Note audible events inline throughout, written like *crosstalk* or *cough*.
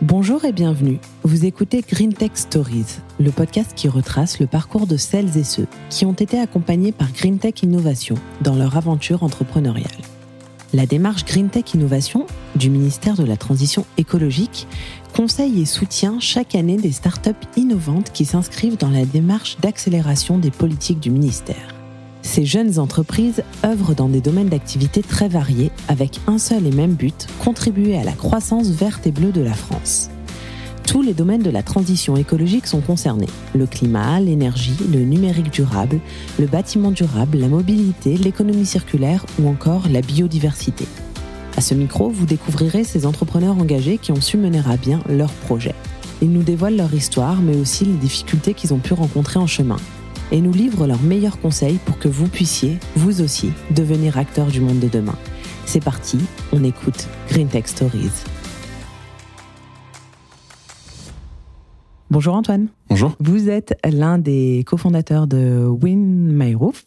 Bonjour et bienvenue. Vous écoutez Green Tech Stories, le podcast qui retrace le parcours de celles et ceux qui ont été accompagnés par Green Tech Innovation dans leur aventure entrepreneuriale. La démarche Green Tech Innovation du ministère de la Transition écologique conseille et soutient chaque année des startups innovantes qui s'inscrivent dans la démarche d'accélération des politiques du ministère. Ces jeunes entreprises œuvrent dans des domaines d'activité très variés avec un seul et même but, contribuer à la croissance verte et bleue de la France. Tous les domaines de la transition écologique sont concernés. Le climat, l'énergie, le numérique durable, le bâtiment durable, la mobilité, l'économie circulaire ou encore la biodiversité. À ce micro, vous découvrirez ces entrepreneurs engagés qui ont su mener à bien leurs projets. Ils nous dévoilent leur histoire, mais aussi les difficultés qu'ils ont pu rencontrer en chemin et nous livrent leurs meilleurs conseils pour que vous puissiez, vous aussi, devenir acteur du monde de demain. C'est parti, on écoute Green Tech Stories. Bonjour Antoine. Bonjour. Vous êtes l'un des cofondateurs de Win My Roof.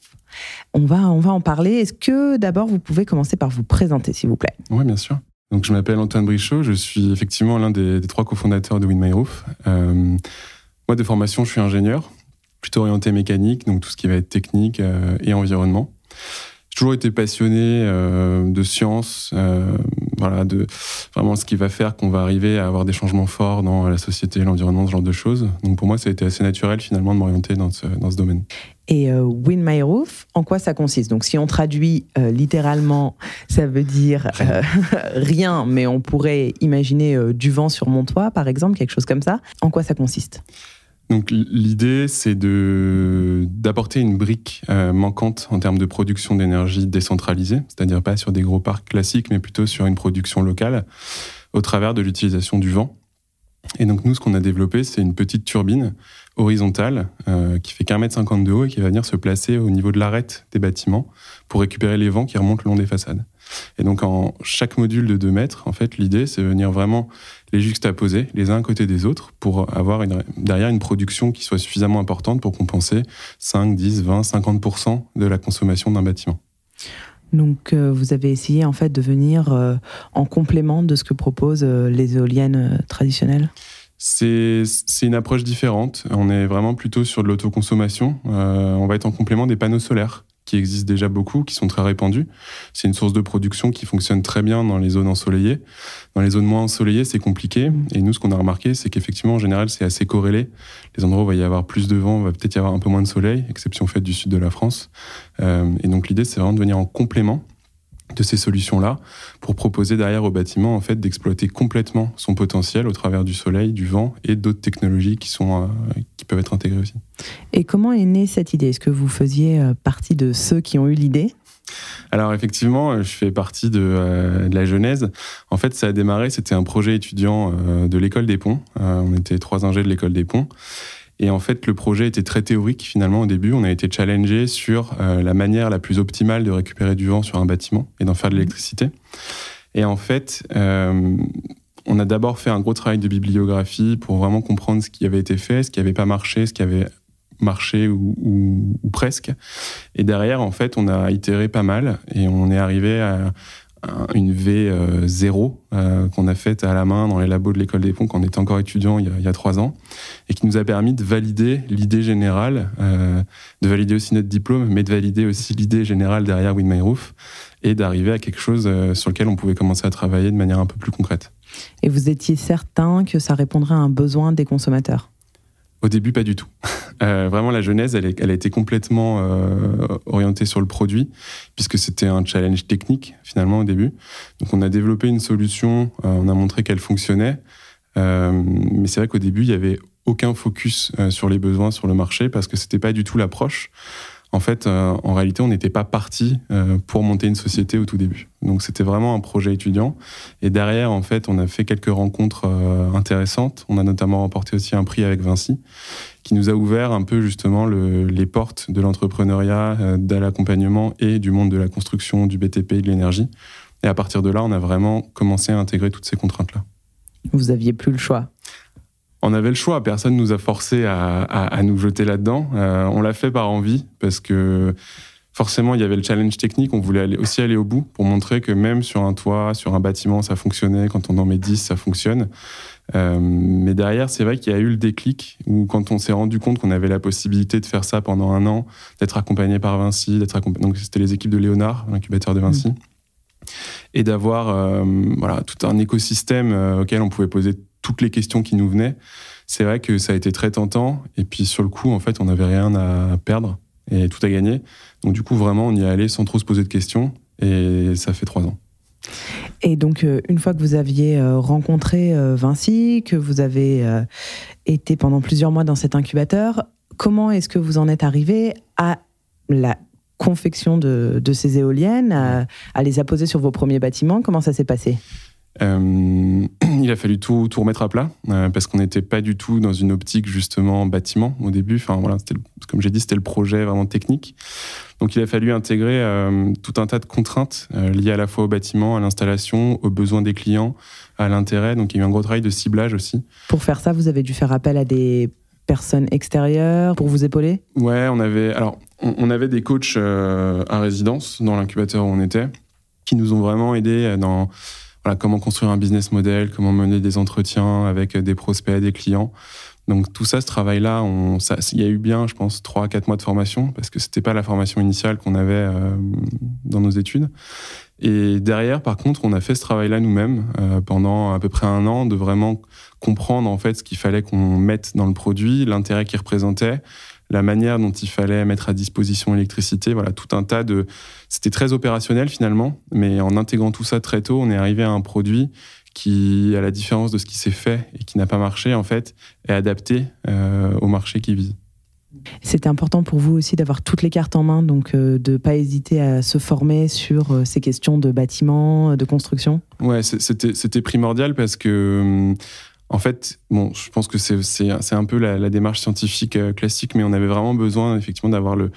On va, on va en parler. Est-ce que d'abord vous pouvez commencer par vous présenter, s'il vous plaît? Oui, bien sûr. Donc, je m'appelle Antoine Brichot. Je suis effectivement l'un des, trois cofondateurs de Win My Roof. Euh, moi, de formation, je suis ingénieur plutôt orienté mécanique, donc tout ce qui va être technique euh, et environnement. J'ai toujours été passionné euh, de science, euh, voilà, de vraiment ce qui va faire qu'on va arriver à avoir des changements forts dans la société, l'environnement, ce genre de choses. Donc pour moi, ça a été assez naturel finalement de m'orienter dans ce, dans ce domaine. Et Win My Roof, en quoi ça consiste? Donc si on traduit littéralement, ça veut dire *laughs* rien, mais on pourrait imaginer du vent sur mon toit, par exemple, quelque chose comme ça. En quoi ça consiste? Donc l'idée, c'est d'apporter une brique euh, manquante en termes de production d'énergie décentralisée, c'est-à-dire pas sur des gros parcs classiques, mais plutôt sur une production locale, au travers de l'utilisation du vent. Et donc nous, ce qu'on a développé, c'est une petite turbine horizontale euh, qui fait qu'un mètre cinquante de haut et qui va venir se placer au niveau de l'arête des bâtiments pour récupérer les vents qui remontent le long des façades. Et donc en chaque module de 2 mètres, en fait, l'idée, c'est de venir vraiment les juxtaposer les uns à côté des autres pour avoir derrière une production qui soit suffisamment importante pour compenser 5, 10, 20, 50% de la consommation d'un bâtiment. Donc euh, vous avez essayé en fait de venir euh, en complément de ce que proposent euh, les éoliennes traditionnelles? C'est une approche différente. On est vraiment plutôt sur de l'autoconsommation. on va être en complément des panneaux solaires qui existent déjà beaucoup, qui sont très répandus. C'est une source de production qui fonctionne très bien dans les zones ensoleillées. Dans les zones moins ensoleillées, c'est compliqué. Et nous, ce qu'on a remarqué, c'est qu'effectivement, en général, c'est assez corrélé. Les endroits où il va y avoir plus de vent, il va peut-être y avoir un peu moins de soleil, exception faite du sud de la France. Euh, et donc l'idée, c'est vraiment de venir en complément de ces solutions-là pour proposer derrière au bâtiment en fait d'exploiter complètement son potentiel au travers du soleil, du vent et d'autres technologies qui sont euh, qui peuvent être intégrées aussi. Et comment est née cette idée? Est-ce que vous faisiez euh, partie de ceux qui ont eu l'idée? Alors effectivement, je fais partie de, euh, de, la genèse. En fait, ça a démarré, c'était un projet étudiant de l'école des ponts. on était trois ingés de l'école des ponts. Et en fait, le projet était très théorique finalement au début. On a été challengé sur euh, la manière la plus optimale de récupérer du vent sur un bâtiment et d'en faire de l'électricité. Et en fait, euh, on a d'abord fait un gros travail de bibliographie pour vraiment comprendre ce qui avait été fait, ce qui n'avait pas marché, ce qui avait marché ou, ou, presque. Et derrière, en fait, on a itéré pas mal et on est arrivé à, une V0 euh, qu'on a faite à la main dans les labos de l'école des ponts quand on était encore étudiant il y, a, trois ans et qui nous a permis de valider l'idée générale, euh, de valider aussi notre diplôme, mais de valider aussi l'idée générale derrière Win My Roof et d'arriver à quelque chose euh, sur lequel on pouvait commencer à travailler de manière un peu plus concrète. Et vous étiez certain que ça répondrait à un besoin des consommateurs? Au début, pas du tout. *laughs* Euh, vraiment, la genèse, elle, elle, a été complètement euh, orientée sur le produit, puisque c'était un challenge technique, finalement, au début. Donc, on a développé une solution, euh, on a montré qu'elle fonctionnait, mais c'est vrai qu'au début, il n'y avait aucun focus sur les besoins sur le marché, parce que c'était pas du tout l'approche en fait, euh, en réalité, on n'était pas parti euh, pour monter une société au tout début. Donc, c'était vraiment un projet étudiant. Et derrière, en fait, on a fait quelques rencontres euh, intéressantes. On a notamment remporté aussi un prix avec Vinci, qui nous a ouvert un peu justement les portes de l'entrepreneuriat, de l'accompagnement et du monde de la construction, du BTP et de l'énergie. Et à partir de là, on a vraiment commencé à intégrer toutes ces contraintes-là. Vous aviez plus le choix on avait le choix. Personne nous a forcé à, nous jeter là-dedans. Euh, on l'a fait par envie parce que forcément, il y avait le challenge technique. On voulait aller, aussi aller au bout pour montrer que même sur un toit, sur un bâtiment, ça fonctionnait. Quand on en met 10, ça fonctionne. Euh, mais derrière, c'est vrai qu'il y a eu le déclic où quand on s'est rendu compte qu'on avait la possibilité de faire ça pendant un an, d'être accompagné par Vinci, d'être donc c'était les équipes de Léonard, l'incubateur de Vinci, mmh. et d'avoir euh, voilà tout un écosystème euh, auquel on pouvait poser toutes les questions qui nous venaient. C'est vrai que ça a été très tentant. Et puis sur le coup, en fait, on n'avait rien à perdre et tout à gagner. Donc du coup, vraiment, on y est allé sans trop se poser de questions. Et ça fait trois ans. Et donc, euh, une fois que vous aviez euh, rencontré euh, Vinci, que vous avez été pendant plusieurs mois dans cet incubateur, comment est-ce que vous en êtes arrivé à la confection de, ces éoliennes, à, les apposer sur vos premiers bâtiments? Comment ça s'est passé? Euh, *clears throat* il a fallu tout, tout remettre à plat euh, parce qu'on n'était pas du tout dans une optique justement bâtiment au début. Enfin voilà, comme j'ai dit, c'était le projet vraiment technique. Donc il a fallu intégrer euh, tout un tas de contraintes liées à la fois au bâtiment, à l'installation, aux besoins des clients, à l'intérêt. Donc il y a eu un gros travail de ciblage aussi. Pour faire ça, vous avez dû faire appel à des personnes extérieures pour vous épauler? Ouais, on avait alors on, avait des coachs à résidence dans l'incubateur où on était qui nous ont vraiment aidés dans comment construire un business model, comment mener des entretiens avec des prospects, des clients. Donc tout ça, ce travail-là, il y a eu bien, je pense, trois, quatre mois de formation parce que c'était pas la formation initiale qu'on avait euh, dans nos études. Et derrière, par contre, on a fait ce travail-là nous-mêmes euh, pendant à peu près un an de vraiment comprendre en fait ce qu'il fallait qu'on mette dans le produit, l'intérêt qu'il représentait, la manière dont il fallait mettre à disposition l'électricité, voilà, tout un tas de... C'était très opérationnel finalement, mais en intégrant tout ça très tôt, on est arrivé à un produit qui, à la différence de ce qui s'est fait et qui n'a pas marché, en fait, est adapté euh, au marché qui vise. C'était important pour vous aussi d'avoir toutes les cartes en main, donc euh, de ne pas hésiter à se former sur euh, ces questions de bâtiment, de construction? Ouais, c'était primordial parce que hum, en fait, bon, je pense que c'est un peu la, démarche scientifique euh, classique, mais on avait vraiment besoin effectivement d'avoir euh,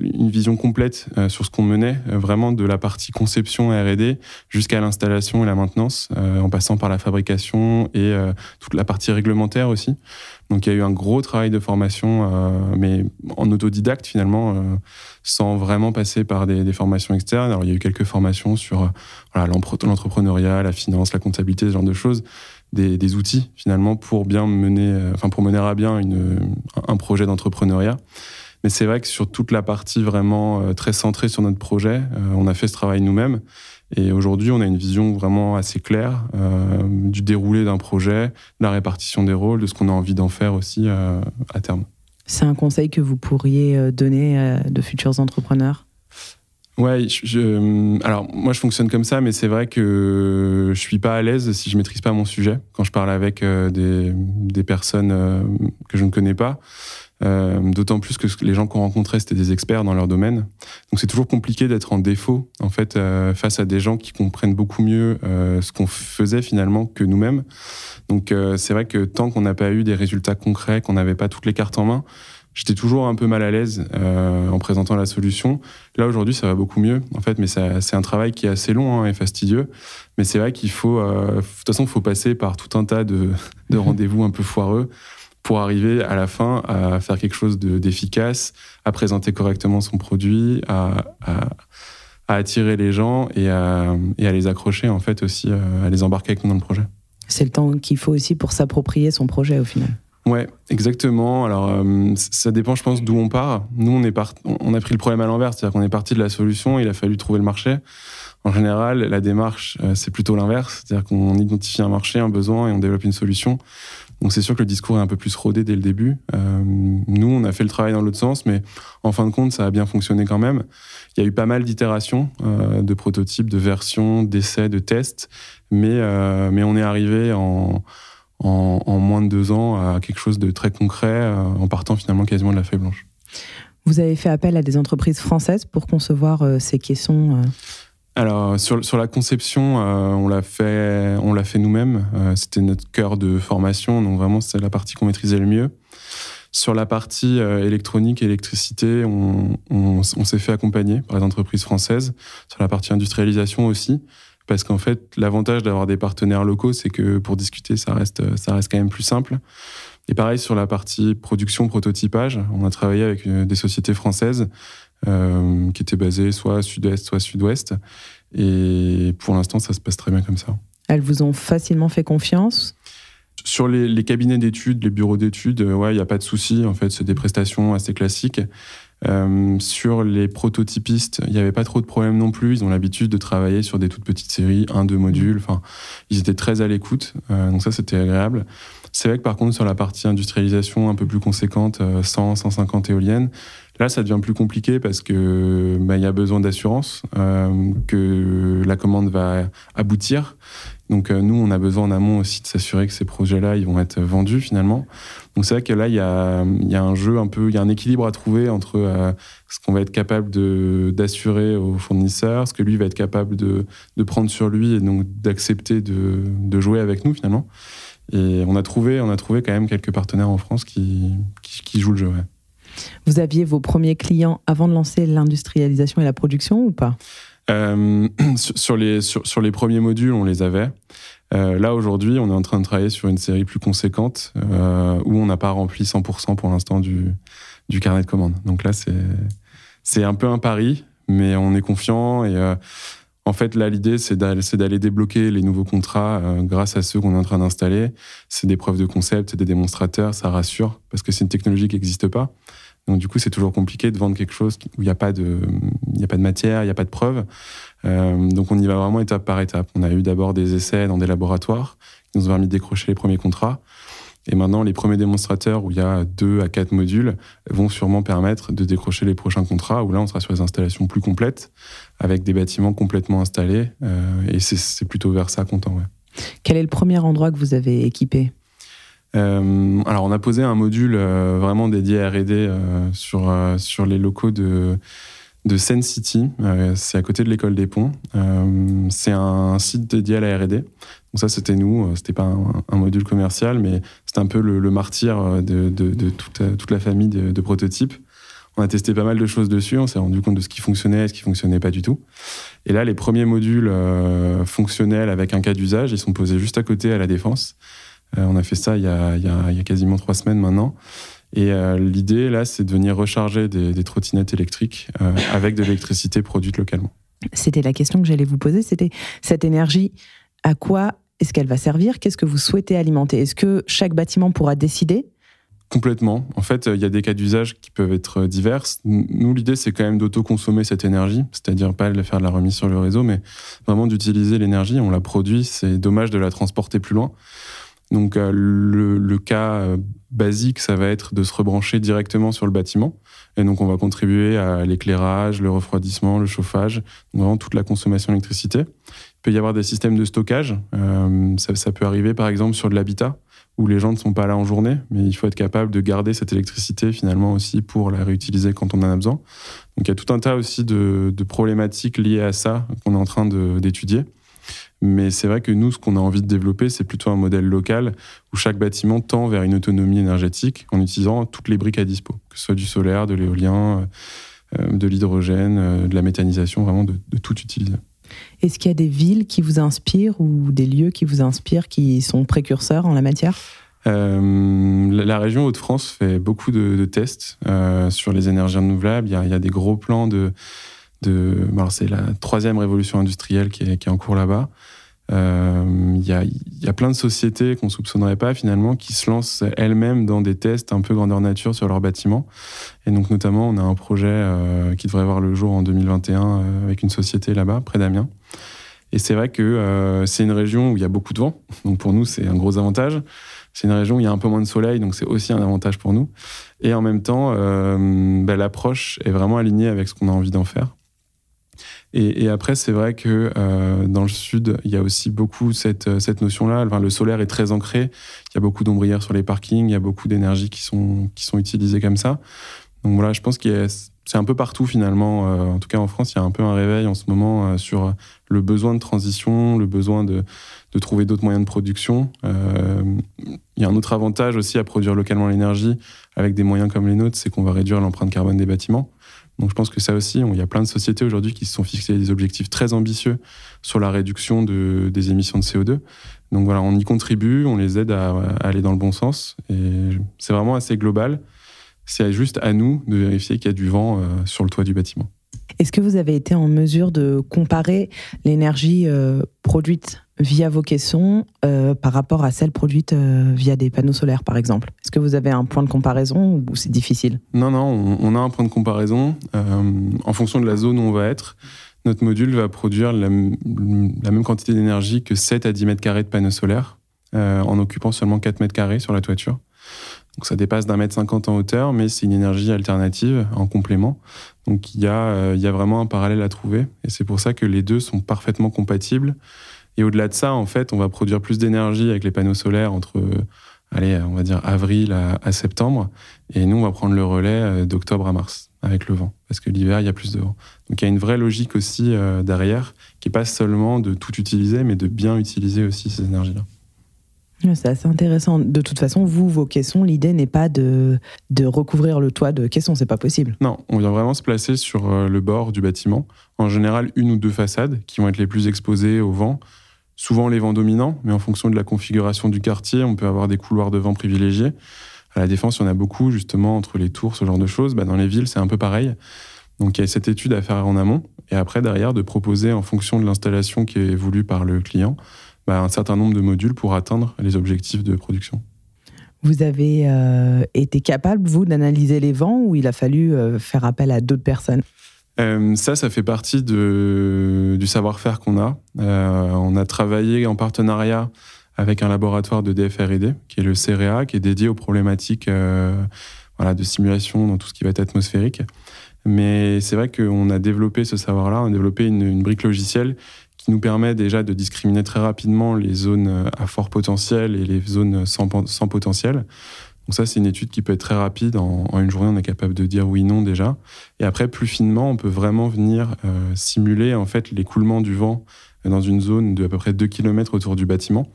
une vision complète euh, sur ce qu'on menait, vraiment de la partie conception R&D jusqu'à l'installation et la maintenance, en passant par la fabrication et toute la partie réglementaire aussi. Donc il y a eu un gros travail de formation, mais en autodidacte finalement, sans vraiment passer par des, formations externes. Alors il y a eu quelques formations sur l'entrepreneuriat, la finance, la comptabilité, ce genre de choses des, outils finalement pour bien mener, euh, enfin pour mener à bien une, un projet d'entrepreneuriat. Mais c'est vrai que sur toute la partie vraiment euh, très centrée sur notre projet, euh, on a fait ce travail nous-mêmes. Et aujourd'hui, on a une vision vraiment assez claire du déroulé d'un projet, de la répartition des rôles, de ce qu'on a envie d'en faire aussi à terme. C'est un conseil que vous pourriez donner de futurs entrepreneurs? Ouais, je, alors moi je fonctionne comme ça, mais c'est vrai que je suis pas à l'aise si je maîtrise pas mon sujet quand je parle avec euh, des, personnes euh, que je ne connais pas. Euh, D'autant plus que les gens qu'on rencontrait c'était des experts dans leur domaine, donc c'est toujours compliqué d'être en défaut en fait face à des gens qui comprennent beaucoup mieux ce qu'on faisait finalement que nous-mêmes. Donc c'est vrai que tant qu'on n'a pas eu des résultats concrets, qu'on n'avait pas toutes les cartes en main, j'étais toujours un peu mal à l'aise euh, en présentant la solution. Là aujourd'hui, ça va beaucoup mieux, en fait, mais c'est un travail qui est assez long hein, et fastidieux. Mais c'est vrai qu'il faut, euh, toute façon, faut passer par tout un tas de, *laughs* de rendez-vous un peu foireux pour arriver à la fin à faire quelque chose d'efficace, à présenter correctement son produit, à, attirer les gens et à, et à, les accrocher en fait aussi, euh, à les embarquer avec nous dans le projet. C'est le temps qu'il faut aussi pour s'approprier son projet au final. Ouais, exactement. Alors, euh, ça dépend, je pense, d'où on part. Nous, on, est on a pris le problème à l'envers, c'est-à-dire qu'on est parti de la solution, il a fallu trouver le marché. En général, la démarche, euh, c'est plutôt l'inverse, c'est-à-dire qu'on identifie un marché, un besoin, et on développe une solution. Donc, c'est sûr que le discours est un peu plus rodé dès le début. Euh, nous, on a fait le travail dans l'autre sens, mais en fin de compte, ça a bien fonctionné quand même. Il y a eu pas mal d'itérations, de prototypes, de versions, d'essais, de tests, mais, mais on est arrivé en en, moins de deux ans à quelque chose de très concret euh, en partant finalement quasiment de la feuille blanche. Vous avez fait appel à des entreprises françaises pour concevoir euh, ces caissons euh? Alors sur, sur la conception, on l'a fait, on l'a fait nous-mêmes. C'était notre cœur de formation, donc vraiment c'est la partie qu'on maîtrisait le mieux. Sur la partie électronique et électricité, on, on s'est fait accompagner par les entreprises françaises. Sur la partie industrialisation aussi, parce qu'en fait, l'avantage d'avoir des partenaires locaux, c'est que pour discuter, ça reste, ça reste quand même plus simple. Et pareil sur la partie production, prototypage, on a travaillé avec euh, des sociétés françaises qui était basée soit sud-est, soit sud-ouest. Et pour l'instant, ça se passe très bien comme ça. Elles vous ont facilement fait confiance? Sur les, cabinets d'études, les bureaux d'études, ouais, il n'y a pas de souci. En fait, c'est des prestations assez classiques. Euh, sur les prototypistes, il n'y avait pas trop de problèmes non plus. Ils ont l'habitude de travailler sur des toutes petites séries, un, deux modules. Enfin, ils étaient très à l'écoute. Euh, donc ça, c'était agréable. C'est vrai que par contre, sur la partie industrialisation un peu plus conséquente, 100, euh, 150 éoliennes, là, ça devient plus compliqué parce que bah, il y a besoin d'assurance, que la commande va aboutir. Donc nous, on a besoin en amont aussi de s'assurer que ces projets-là, ils vont être vendus finalement. Donc c'est vrai que là, il y a, y a, un jeu un peu, il y a un équilibre à trouver entre euh, ce qu'on va être capable d'assurer au fournisseur, ce que lui va être capable de, de prendre sur lui et donc d'accepter de, de, jouer avec nous finalement. Et on a trouvé, on a trouvé quand même quelques partenaires en France qui, qui, jouent le jeu. Vous aviez vos premiers clients avant de lancer l'industrialisation et la production ou pas? Euh, *clears throat* sur, les, sur, les premiers modules, on les avait. Euh, là, aujourd'hui, on est en train de travailler sur une série plus conséquente euh, où on n'a pas rempli 100% pour l'instant du, du, carnet de commandes. Donc là, c'est un peu un pari, mais on est confiant. Et en fait, là, l'idée, c'est d'aller débloquer les nouveaux contrats grâce à ceux qu'on est en train d'installer. C'est des preuves de concept, c'est des démonstrateurs, ça rassure, parce que c'est une technologie qui n'existe pas. Donc du coup, c'est toujours compliqué de vendre quelque chose où il n'y a, pas de, matière, il n'y a pas de preuves. Euh, donc on y va vraiment étape par étape. On a eu d'abord des essais dans des laboratoires qui nous ont permis de décrocher les premiers contrats. Et maintenant, les premiers démonstrateurs où il y a deux à quatre modules vont sûrement permettre de décrocher les prochains contrats où là, on sera sur des installations plus complètes avec des bâtiments complètement installés. Euh, et c'est plutôt vers ça qu'on tend. Quel est le premier endroit que vous avez équipé? Euh, alors, on a posé un module euh, vraiment dédié à R&D euh, sur, sur les locaux de, de Seine City. c'est à côté de l'école des Ponts. c'est un site dédié à la R&D. Donc ça, c'était nous. C'était pas un, module commercial, mais c'était un peu le, martyr de, toute, la famille de, prototypes. On a testé pas mal de choses dessus. On s'est rendu compte de ce qui fonctionnait et ce qui fonctionnait pas du tout. Et là, les premiers modules fonctionnels avec un cas d'usage, ils sont posés juste à côté à la défense. Euh, on a fait ça il y a, quasiment trois semaines maintenant. Et euh, l'idée, là, c'est de venir recharger des, trottinettes électriques euh, avec de l'électricité produite localement. C'était la question que j'allais vous poser. C'était cette énergie, à quoi est-ce qu'elle va servir? Qu'est-ce que vous souhaitez alimenter? Est-ce que chaque bâtiment pourra décider? Complètement. En fait, il y a des cas d'usage qui peuvent être divers. Nous, l'idée, c'est quand même d'autoconsommer cette énergie, c'est-à-dire pas de faire de la remise sur le réseau, mais vraiment d'utiliser l'énergie. On la produit, c'est dommage de la transporter plus loin. Donc euh, le, cas euh, basique, ça va être de se rebrancher directement sur le bâtiment. Et donc on va contribuer à l'éclairage, le refroidissement, le chauffage, vraiment toute la consommation d'électricité. Il peut y avoir des systèmes de stockage. Euh, ça, peut arriver par exemple sur de l'habitat où les gens ne sont pas là en journée, mais il faut être capable de garder cette électricité finalement aussi pour la réutiliser quand on en a besoin. Donc il y a tout un tas aussi de, de problématiques liées à ça qu'on est en train d'étudier. Mais c'est vrai que nous, ce qu'on a envie de développer, c'est plutôt un modèle local où chaque bâtiment tend vers une autonomie énergétique en utilisant toutes les briques à dispo, que ce soit du solaire, de l'éolien, euh, de l'hydrogène, euh, de la méthanisation, vraiment de, tout utiliser. Est-ce qu'il y a des villes qui vous inspirent ou des lieux qui vous inspirent, qui sont précurseurs en la matière? Euh, la région Hauts-de-France fait beaucoup de, tests sur les énergies renouvelables. Il y, a, des gros plans de. De c'est la troisième révolution industrielle qui est, en cours là-bas. Il euh, y, a, y, a, plein de sociétés qu'on soupçonnerait pas finalement qui se lancent elles-mêmes dans des tests un peu grandeur nature sur leurs bâtiments. Et donc notamment, on a un projet euh, qui devrait voir le jour en 2021 euh, avec une société là-bas, près d'Amiens. Et c'est vrai que c'est une région où il y a beaucoup de vent, donc pour nous c'est un gros avantage. C'est une région où il y a un peu moins de soleil, donc c'est aussi un avantage pour nous. Et en même temps, bah, l'approche est vraiment alignée avec ce qu'on a envie d'en faire. Et, après, c'est vrai que euh, dans le sud, il y a aussi beaucoup cette, cette notion-là. Le solaire est très ancré. Il y a beaucoup d'ombrières sur les parkings. Il y a beaucoup d'énergie qui sont, qui sont utilisées comme ça. Donc voilà, je pense que c'est un peu partout finalement. Euh, en tout cas, en France, il y a un peu un réveil en ce moment euh, sur le besoin de transition, le besoin de, de trouver d'autres moyens de production. il y a un autre avantage aussi à produire localement l'énergie avec des moyens comme les nôtres, c'est qu'on va réduire l'empreinte carbone des bâtiments. Donc je pense que ça aussi, il y a plein de sociétés aujourd'hui qui se sont fixés des objectifs très ambitieux sur la réduction de, des émissions de CO2. Donc voilà, on y contribue, on les aide à, aller dans le bon sens. Et c'est vraiment assez global. C'est juste à nous de vérifier qu'il y a du vent sur le toit du bâtiment. Est-ce que vous avez été en mesure de comparer l'énergie produite via vos caissons par rapport à celle produite via des panneaux solaires, par exemple? Est-ce que vous avez un point de comparaison ou c'est difficile? Non, non, on, a un point de comparaison. en fonction de la zone où on va être, notre module va produire la, même quantité d'énergie que 7 à 10 mètres carrés de panneaux solaires, euh, en occupant seulement 4 mètres carrés sur la toiture. Donc ça dépasse d'un mètre cinquante en hauteur, mais c'est une énergie alternative en complément. Donc il y, a, euh, il y a vraiment un parallèle à trouver, et c'est pour ça que les deux sont parfaitement compatibles. Et au-delà de ça, en fait, on va produire plus d'énergie avec les panneaux solaires entre, allez, on va dire avril à septembre, et nous, on va prendre le relais euh, d'octobre à mars avec le vent, parce que l'hiver, il y a plus de vent. Donc il y a une vraie logique aussi euh, derrière, qui n'est pas seulement de tout utiliser, mais de bien utiliser aussi ces énergies-là. C'est assez intéressant. De toute façon, vous, vos caissons, l'idée n'est pas de, recouvrir le toit de caissons, c'est pas possible. Non, on vient vraiment se placer sur euh, le bord du bâtiment. En général, une ou deux façades qui vont être les plus exposées au vent. Souvent les vents dominants, mais en fonction de la configuration du quartier, on peut avoir des couloirs de vent privilégiés. À la défense, en a beaucoup, justement, entre les tours, ce genre de choses. Bah, dans les villes, c'est un peu pareil. Donc il y a cette étude à faire en amont, et après, derrière, de proposer, en fonction de l'installation qui est voulue par le client, bah, un certain nombre de modules pour atteindre les objectifs de production. Vous avez euh, été capable, vous, d'analyser les vents ou il a fallu euh, faire appel à d'autres personnes? Euh, ça, ça fait partie de, du savoir-faire qu'on a. on a travaillé en partenariat avec un laboratoire de DFR&D, qui est le CREA, qui est dédié aux problématiques voilà, de simulation dans tout ce qui va être atmosphérique. Mais c'est vrai qu'on a développé ce savoir-là, on a développé une, brique logicielle qui nous permet déjà de discriminer très rapidement les zones à fort potentiel et les zones sans, potentiel. Donc ça, c'est une étude qui peut être très rapide. En, une journée, on est capable de dire oui, non déjà. Et après, plus finement, on peut vraiment venir euh, simuler en fait l'écoulement du vent dans une zone de à peu près 2 km autour du bâtiment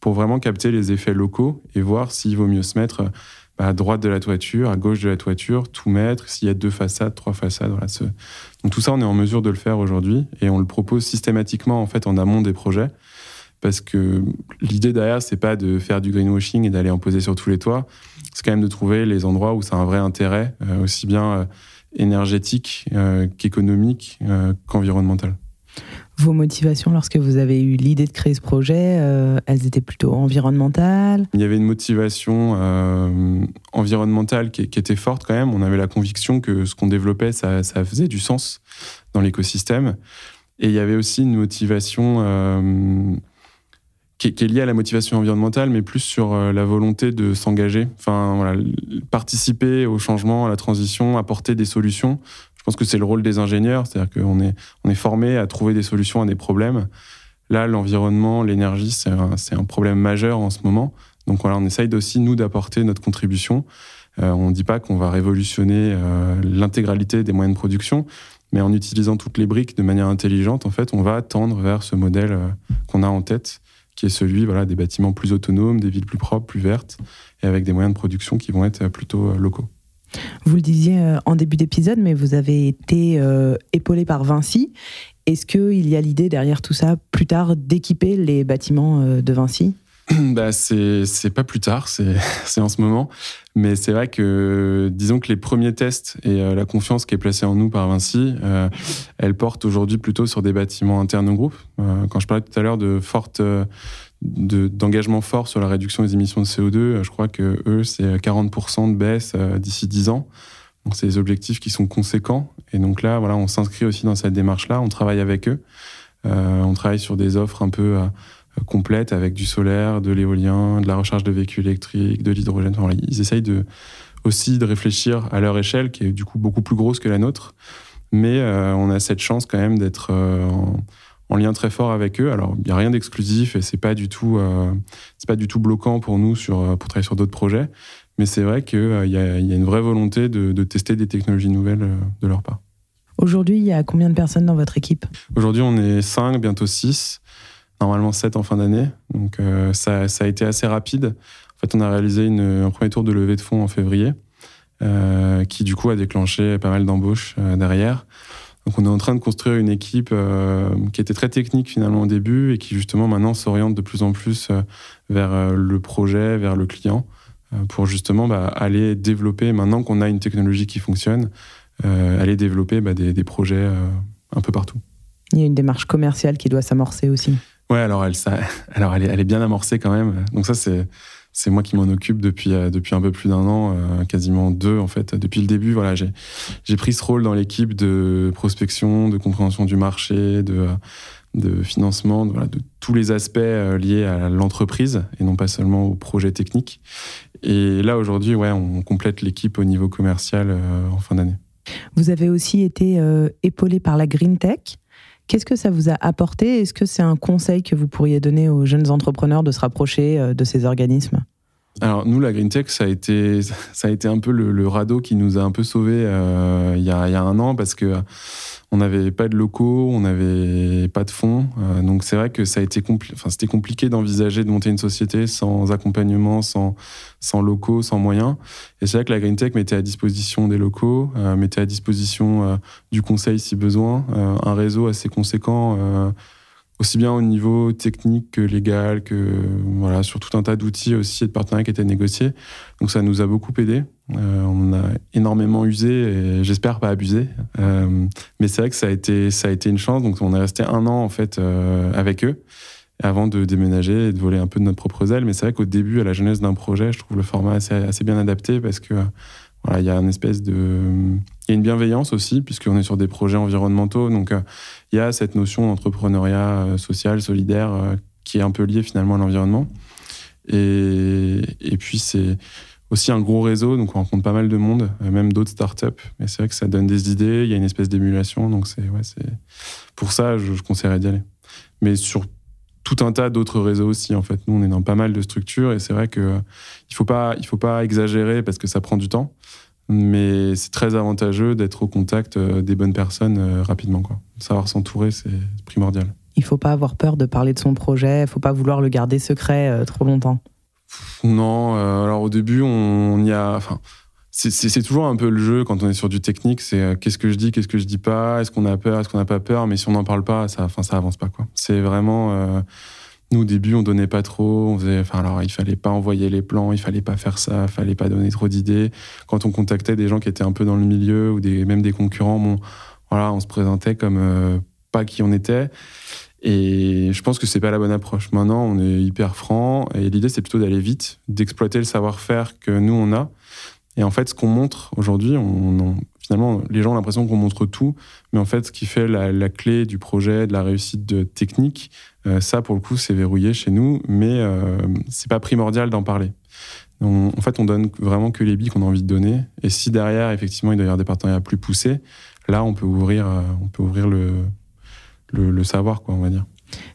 pour vraiment capter les effets locaux et voir s'il vaut mieux se mettre à droite de la toiture, à gauche de la toiture, tout mettre, s'il y a deux façades, trois façades. Donc tout ça, on est en mesure de le faire aujourd'hui et on le propose systématiquement en fait en amont des projets parce que l'idée derrière, c'est pas de faire du greenwashing et d'aller en poser sur tous les toits. C'est quand même de trouver les endroits où a un vrai intérêt, euh, aussi bien euh, énergétique euh, qu'économique qu'environnemental. Vos motivations lorsque vous avez eu l'idée de créer ce projet, euh, elles étaient plutôt environnementales? Il y avait une motivation euh, environnementale qui, était forte quand même. On avait la conviction que ce qu'on développait, ça, faisait du sens dans l'écosystème. Et il y avait aussi une motivation euh, qui, est liée à la motivation environnementale, mais plus sur la volonté de s'engager, enfin participer au changement, à la transition, apporter des solutions je pense que c'est le rôle des ingénieurs, c'est-à-dire qu'on est, formé à trouver des solutions à des problèmes. Là, l'environnement, l'énergie, c'est un, problème majeur en ce moment. Donc voilà, on essaye aussi, nous, d'apporter notre contribution. Euh, on ne dit pas qu'on va révolutionner euh, l'intégralité des moyens de production, mais en utilisant toutes les briques de manière intelligente, en fait, on va tendre vers ce modèle euh, qu'on a en tête, qui est celui des bâtiments plus autonomes, des villes plus propres, plus vertes, et avec des moyens de production qui vont être plutôt locaux. Vous le disiez euh, en début d'épisode, mais vous avez été euh, épaulé par Vinci. Est-ce qu'il y a l'idée derrière tout ça, plus tard, d'équiper les bâtiments euh, de Vinci? *clears throat* Bah, c'est pas plus tard, *laughs* c'est en ce moment. Mais c'est vrai que, disons que les premiers tests et la confiance qui est placée en nous par Vinci, elle porte aujourd'hui plutôt sur des bâtiments internes au groupe. quand je parlais tout à l'heure de forte d'engagement fort sur la réduction des émissions de CO2. Euh, je crois que eux, c'est 40% de baisse euh, d'ici 10 ans. Donc, c'est des objectifs qui sont conséquents. Et donc là, voilà, on s'inscrit aussi dans cette démarche-là. On travaille avec eux. Euh, on travaille sur des offres un peu complètes avec du solaire, de l'éolien, de la recharge de véhicules électriques, de l'hydrogène. ils essayent aussi de réfléchir à leur échelle, qui est du coup beaucoup plus grosse que la nôtre. Mais on a cette chance quand même d'être en lien très fort avec eux. Alors, il n'y a rien d'exclusif et c'est pas du tout, euh, c'est pas du tout bloquant pour nous sur, euh, pour travailler sur d'autres projets. Mais c'est vrai qu'il euh, y, a, y, a une vraie volonté de, de tester des technologies nouvelles de leur part. Aujourd'hui, il y a combien de personnes dans votre équipe? Aujourd'hui, on est 5, bientôt 6, normalement 7 en fin d'année. Donc, ça, ça, a été assez rapide. En fait, on a réalisé une, un premier tour de levée de fonds en février, qui du coup a déclenché pas mal d'embauches derrière. Donc on est en train de construire une équipe euh, qui était très technique finalement au début et qui justement maintenant s'oriente de plus en plus euh, vers euh, le projet, vers le client. pour justement bah, aller développer, maintenant qu'on a une technologie qui fonctionne, aller développer bah, des, des, projets un peu partout. Il y a une démarche commerciale qui doit s'amorcer aussi. Ouais, alors elle, ça, *laughs* alors elle est, elle est bien amorcée quand même. Donc ça, c'est c'est moi qui m'en occupe depuis depuis un peu plus d'un an, quasiment deux en fait. Depuis le début, voilà, j'ai pris ce rôle dans l'équipe de prospection, de compréhension du marché, de de financement, de, tous les aspects euh, liés à l'entreprise et non pas seulement au projet technique. Et là, aujourd'hui, ouais, on complète l'équipe au niveau commercial euh, en fin d'année. Vous avez aussi été euh, épaulé par la Green Tech. Qu'est-ce que ça vous a apporté? Est-ce que c'est un conseil que vous pourriez donner aux jeunes entrepreneurs de se rapprocher de ces organismes? Alors nous, la Green Tech, ça a été, *laughs* ça a été un peu le, radeau qui nous a un peu sauvés il, y a, y a un an parce que on n'avait pas de locaux, on n'avait pas de fonds. Euh, donc c'est vrai que ça a été enfin, c'était compliqué d'envisager de monter une société sans accompagnement, sans, sans locaux, sans moyens. Et c'est vrai que la Green Tech mettait à disposition des locaux, euh, mettait à disposition euh, du conseil si besoin, un réseau assez conséquent aussi bien au niveau technique que légal, que voilà, sur tout un tas d'outils aussi et de partenariats qui étaient négociés. Donc ça nous a beaucoup aidé. Euh, on a énormément usé et j'espère pas abusé. Euh, mais c'est vrai que ça a été ça a été une chance. Donc on est resté un an en fait euh, avec eux avant de déménager et de voler un peu de notre propre aile. Mais c'est vrai qu'au début, à la jeunesse d'un projet, je trouve le format assez, assez bien adapté parce que il y a une espèce de, il y a une bienveillance aussi puisqu'on est sur des projets environnementaux. Donc euh, il y a cette notion d'entrepreneuriat euh, social, solidaire, euh, qui est un peu liée finalement à l'environnement. Et, puis c'est aussi un gros réseau, donc on rencontre pas mal de monde, même d'autres startups. Mais c'est vrai que ça donne des idées, il y a une espèce d'émulation. Donc c'est ouais, c'est pour ça, je, je conseillerais d'y aller. Mais sur tout un tas d'autres réseaux aussi. En fait, nous, on est dans pas mal de structures et c'est vrai que il faut pas, il faut pas exagérer parce que ça prend du temps. Mais c'est très avantageux d'être au contact euh, des bonnes personnes euh, rapidement. Quoi. Savoir s'entourer, c'est primordial. Il faut pas avoir peur de parler de son projet. Il faut pas vouloir le garder secret euh, trop longtemps. Non. alors au début, on, y a. Enfin, c'est toujours un peu le jeu quand on est sur du technique. C'est qu'est-ce que je dis, qu'est-ce que je dis pas. Est-ce qu'on a peur, est-ce qu'on n'a pas peur. Mais si on n'en parle pas, ça, enfin, ça avance pas. Quoi. C'est vraiment. Nous, au début, on donnait pas trop. On faisait, enfin, alors, il fallait pas envoyer les plans, il fallait pas faire ça, il fallait pas donner trop d'idées. Quand on contactait des gens qui étaient un peu dans le milieu ou même des concurrents, voilà, on se présentait comme euh, pas qui on était. Et je pense que c'est pas la bonne approche. Maintenant, on est hyper franc et l'idée, c'est plutôt d'aller vite, d'exploiter le savoir-faire que nous, on a. Et en fait, ce qu'on montre aujourd'hui, finalement, les gens ont l'impression qu'on montre tout, mais en fait, ce qui fait la, clé du projet, de la réussite technique, ça, pour le coup, c'est verrouillé chez nous, mais euh, c'est pas primordial d'en parler. en fait, on donne vraiment que les billes qu'on a envie de donner. Et si derrière, effectivement, il doit y avoir des partenariats plus poussés, là, on peut ouvrir, euh, on peut ouvrir le, le, savoir, quoi, on va dire.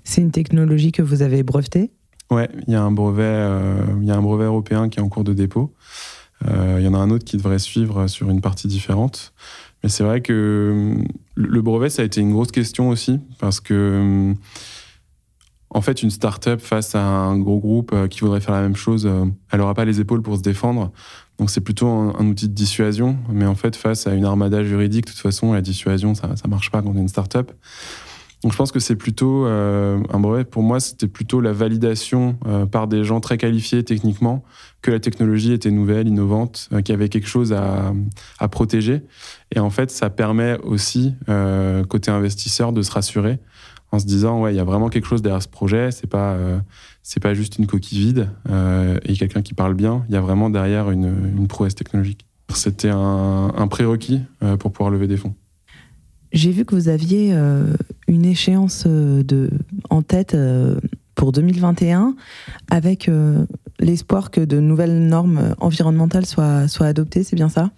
C'est une technologie que vous avez brevetée? Ouais, il y a un brevet, il y a un brevet européen qui est en cours de dépôt. Il y en a un autre qui devrait suivre sur une partie différente. Mais c'est vrai que le brevet, ça a été une grosse question aussi, parce que en fait, une start-up face à un gros groupe euh, qui voudrait faire la même chose, euh, elle n'aura pas les épaules pour se défendre. Donc c'est plutôt un, outil de dissuasion. Mais en fait, face à une armada juridique, de toute façon, la dissuasion, ça ne marche pas quand on est une start-up. Donc je pense que c'est plutôt euh, un brevet. Pour moi, c'était plutôt la validation par des gens très qualifiés techniquement que la technologie était nouvelle, innovante, qu'il y avait quelque chose à, à, protéger. Et en fait, ça permet aussi, côté investisseur, de se rassurer en se disant ouais il y a vraiment quelque chose derrière ce projet c'est pas euh, c'est pas juste une coquille vide euh, et quelqu'un qui parle bien il y a vraiment derrière une, une prouesse technologique. C'était un, un prérequis euh, pour pouvoir lever des fonds. J'ai vu que vous aviez une échéance de en tête pour 2021 avec l'espoir que de nouvelles normes environnementales soient soient adoptées c'est bien ça?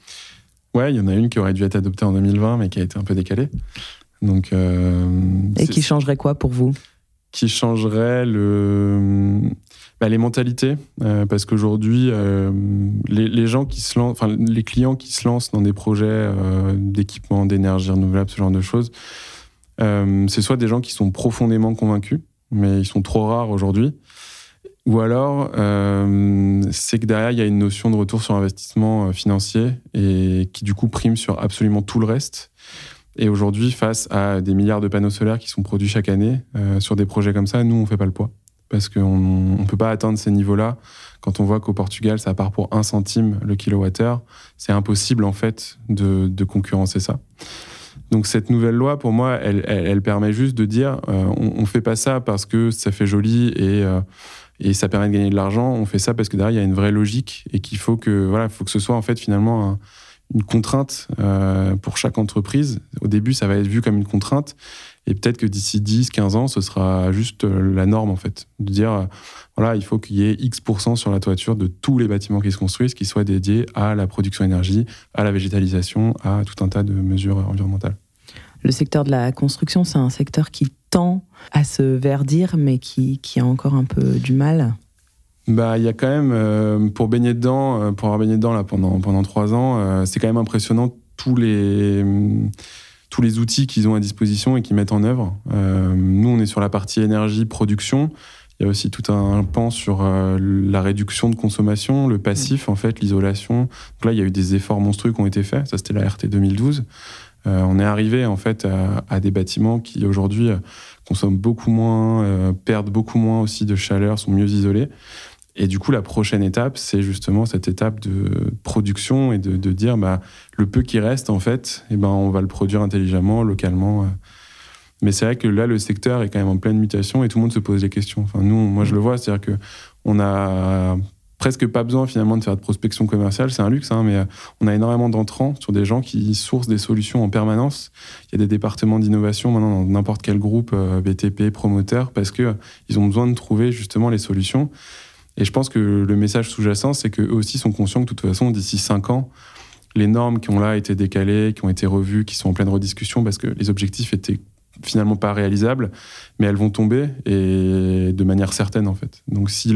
Ouais il y en a une qui aurait dû être adoptée en 2020 mais qui a été un peu décalée donc, euh, Et qui changerait quoi pour vous? Qui changerait le, bah, les mentalités, euh, parce qu'aujourd'hui, euh, les, les, gens qui se lancent, enfin les clients qui se lancent dans des projets d'équipement, d'énergie renouvelable, ce genre de choses, c'est soit des gens qui sont profondément convaincus, mais ils sont trop rares aujourd'hui, ou alors c'est que derrière il y a une notion de retour sur investissement financier et qui du coup prime sur absolument tout le reste. Et aujourd'hui, face à des milliards de panneaux solaires qui sont produits chaque année euh, sur des projets comme ça, nous, on fait pas le poids. parce qu'on ne peut pas atteindre ces niveaux-là. Quand on voit qu'au Portugal, ça part pour un centime le kilowattheure, c'est impossible en fait de, concurrencer ça. Donc cette nouvelle loi, pour moi, elle, permet juste de dire, euh, on, ne fait pas ça parce que ça fait joli et euh, et ça permet de gagner de l'argent. On fait ça parce que derrière il y a une vraie logique et qu'il faut que voilà, faut que ce soit en fait finalement une contrainte euh, pour chaque entreprise. Au début, ça va être vu comme une contrainte et peut-être que d'ici 10, 15 ans, ce sera juste euh, la norme, en fait. De dire, euh, voilà, il faut qu'il y ait X% sur la toiture de tous les bâtiments qui se construisent qui soient dédiés à la production d'énergie, à la végétalisation, à tout un tas de mesures environnementales. Le secteur de la construction, c'est un secteur qui tend à se verdir, mais qui, qui a encore un peu du mal bah, il y a quand même, euh, pour baigner dedans, pour avoir baigné dedans là, pendant, pendant trois ans, c'est quand même impressionnant tous les tous les outils qu'ils ont à disposition et qu'ils mettent en œuvre. Euh, nous, on est sur la partie énergie, production. Il y a aussi tout un pan sur euh, la réduction de consommation, le passif, en fait, l'isolation. Donc là, il y a eu des efforts monstrueux qui ont été faits. Ça, c'était la RT 2012. Euh, on est arrivé, en fait, à, des bâtiments qui, aujourd'hui, consomment beaucoup moins, perdent beaucoup moins aussi de chaleur, sont mieux isolés. Et du coup, la prochaine étape, c'est justement cette étape de production et de, dire, bah, le peu qui reste, en fait, eh ben, on va le produire intelligemment, localement. Euh. Mais c'est vrai que là, le secteur est quand même en pleine mutation et tout le monde se pose des questions. Enfin, nous, moi, je le vois, c'est-à-dire que on a presque pas besoin finalement de faire de prospection commerciale, c'est un luxe, hein, mais euh, on a énormément d'entrants sur des gens qui sourcent des solutions en permanence. Il y a des départements d'innovation maintenant dans n'importe quel groupe euh, BTP, promoteur, parce que ils ont besoin de trouver justement les solutions. Et je pense que le message sous-jacent, c'est qu'eux aussi sont conscients que de toute façon, d'ici cinq ans, les normes qui ont là été décalées, qui ont été revues, qui sont en pleine rediscussion parce que les objectifs étaient finalement pas réalisables, mais elles vont tomber et de manière certaine en fait. Donc si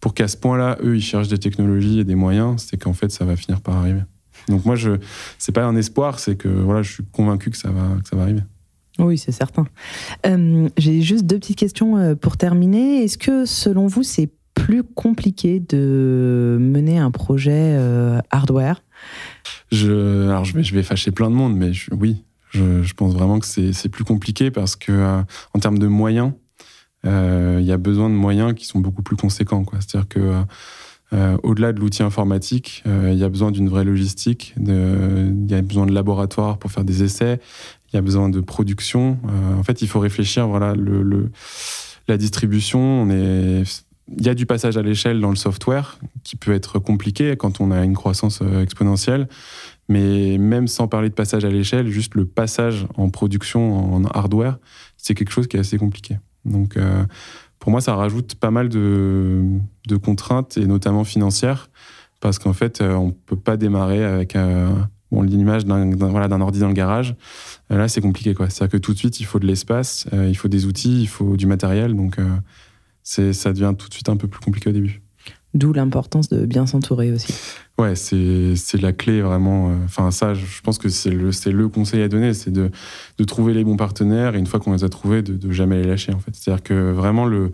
pour qu'à ce point-là, eux, ils cherchent des technologies et des moyens, c'est qu'en fait, ça va finir par arriver. Donc moi, je, c'est pas un espoir, c'est que voilà, je suis convaincu que ça va, que ça va arriver. Oui, c'est certain. Euh, j'ai juste deux petites questions euh, pour terminer. Est-ce que, selon vous, c'est plus compliqué de mener un projet euh, hardware je, Alors je vais, je vais fâcher plein de monde, mais oui, je, pense vraiment que c'est plus compliqué parce que euh, en termes de moyens, euh, il y a besoin de moyens qui sont beaucoup plus conséquents. C'est-à-dire que au-delà de l'outil informatique, il y a besoin d'une vraie logistique, il y a besoin de laboratoires pour faire des essais, il y a besoin de production. en fait, il faut réfléchir. Voilà, le, la distribution, on est il y a du passage à l'échelle dans le software qui peut être compliqué quand on a une croissance euh, exponentielle. Mais même sans parler de passage à l'échelle, juste le passage en production en hardware, c'est quelque chose qui est assez compliqué. Donc, euh, pour moi, ça rajoute pas mal de, contraintes, et notamment financières, parce qu'en fait, euh, on ne peut pas démarrer avec l'image d'un voilà, ordi dans le garage. Là, c'est compliqué. C'est-à-dire que tout de suite, il faut de l'espace, il faut des outils, il faut du matériel. Donc, ça devient tout de suite un peu plus compliqué au début. D'où l'importance de bien s'entourer aussi. Ouais, c'est la clé vraiment. Euh, enfin, ça, je pense que c'est le, le conseil à donner, c'est de, de, trouver les bons partenaires et une fois qu'on les a trouvés, de, de jamais les lâcher en fait. C'est-à-dire que vraiment le,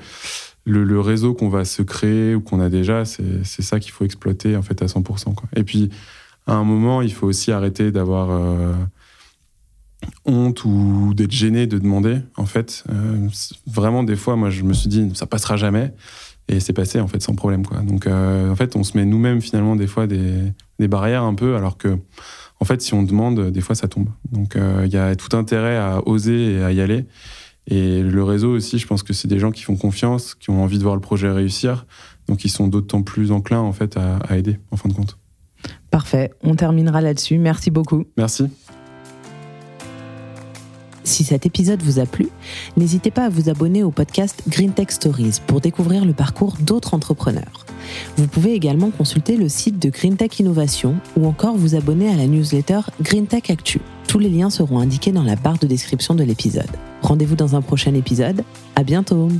le, le réseau qu'on va se créer ou qu'on a déjà, c'est ça qu'il faut exploiter en fait à 100%. Quoi. Et puis, à un moment, il faut aussi arrêter d'avoir. Euh, honte ou d'être gêné de demander. En fait, euh, vraiment des fois, moi, je me suis dit ça passera jamais, et c'est passé en fait sans problème quoi. Donc euh, en fait, on se met nous-mêmes finalement des fois des, des, barrières un peu, alors que en fait, si on demande, des fois ça tombe. Donc euh, il y a tout intérêt à oser et à y aller. Et le réseau aussi, je pense que c'est des gens qui font confiance, qui ont envie de voir le projet réussir, donc ils sont d'autant plus enclins en fait à, à aider en fin de compte. Parfait, on terminera là-dessus. Merci beaucoup. Merci. Si cet épisode vous a plu, n'hésitez pas à vous abonner au podcast Green Tech Stories pour découvrir le parcours d'autres entrepreneurs. Vous pouvez également consulter le site de Green Tech Innovation ou encore vous abonner à la newsletter Green Tech Actu. Tous les liens seront indiqués dans la barre de description de l'épisode. Rendez-vous dans un prochain épisode. À bientôt!